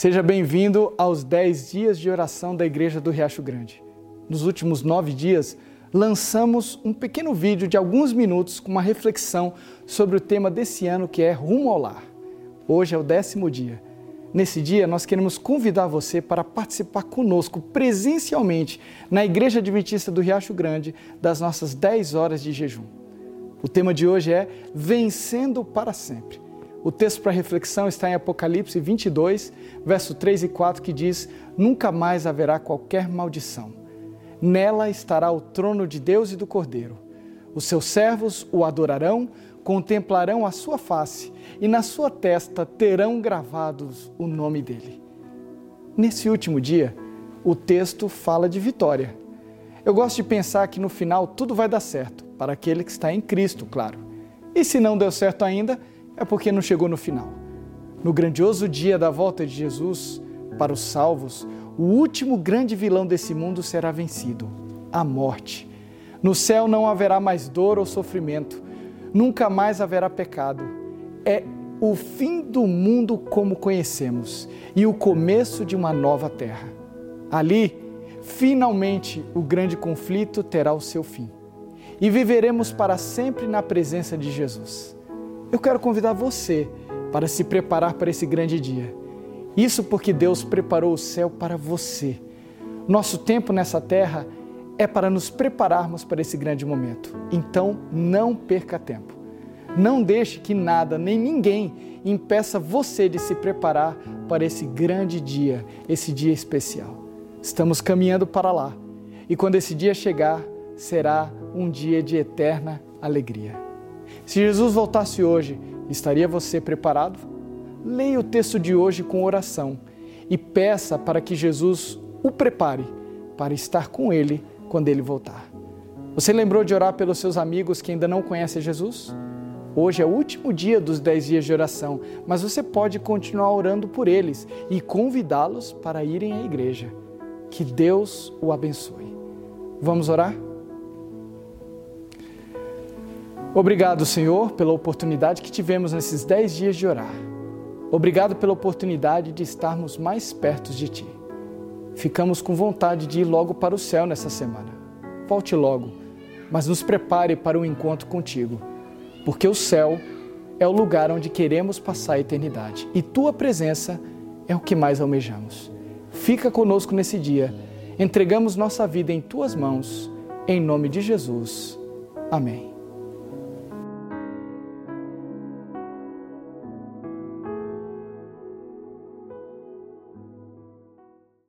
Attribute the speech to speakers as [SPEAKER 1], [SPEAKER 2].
[SPEAKER 1] Seja bem-vindo aos 10 dias de oração da Igreja do Riacho Grande. Nos últimos nove dias, lançamos um pequeno vídeo de alguns minutos com uma reflexão sobre o tema desse ano que é Rumo ao Lar. Hoje é o décimo dia. Nesse dia, nós queremos convidar você para participar conosco presencialmente na Igreja Adventista do Riacho Grande das nossas 10 horas de jejum. O tema de hoje é Vencendo para Sempre. O texto para reflexão está em Apocalipse 22, verso 3 e 4, que diz: Nunca mais haverá qualquer maldição. Nela estará o trono de Deus e do Cordeiro. Os seus servos o adorarão, contemplarão a sua face e na sua testa terão gravados o nome dele. Nesse último dia, o texto fala de vitória. Eu gosto de pensar que no final tudo vai dar certo, para aquele que está em Cristo, claro. E se não deu certo ainda, é porque não chegou no final. No grandioso dia da volta de Jesus, para os salvos, o último grande vilão desse mundo será vencido a morte. No céu não haverá mais dor ou sofrimento, nunca mais haverá pecado. É o fim do mundo como conhecemos e o começo de uma nova terra. Ali, finalmente, o grande conflito terá o seu fim e viveremos para sempre na presença de Jesus. Eu quero convidar você para se preparar para esse grande dia. Isso porque Deus preparou o céu para você. Nosso tempo nessa terra é para nos prepararmos para esse grande momento. Então, não perca tempo. Não deixe que nada nem ninguém impeça você de se preparar para esse grande dia, esse dia especial. Estamos caminhando para lá. E quando esse dia chegar, será um dia de eterna alegria. Se Jesus voltasse hoje, estaria você preparado? Leia o texto de hoje com oração e peça para que Jesus o prepare para estar com ele quando ele voltar. Você lembrou de orar pelos seus amigos que ainda não conhecem Jesus? Hoje é o último dia dos 10 dias de oração, mas você pode continuar orando por eles e convidá-los para irem à igreja. Que Deus o abençoe. Vamos orar? Obrigado, Senhor, pela oportunidade que tivemos nesses dez dias de orar. Obrigado pela oportunidade de estarmos mais perto de Ti. Ficamos com vontade de ir logo para o céu nessa semana. Volte logo, mas nos prepare para o um encontro contigo, porque o céu é o lugar onde queremos passar a eternidade e Tua presença é o que mais almejamos. Fica conosco nesse dia. Entregamos nossa vida em Tuas mãos, em nome de Jesus. Amém.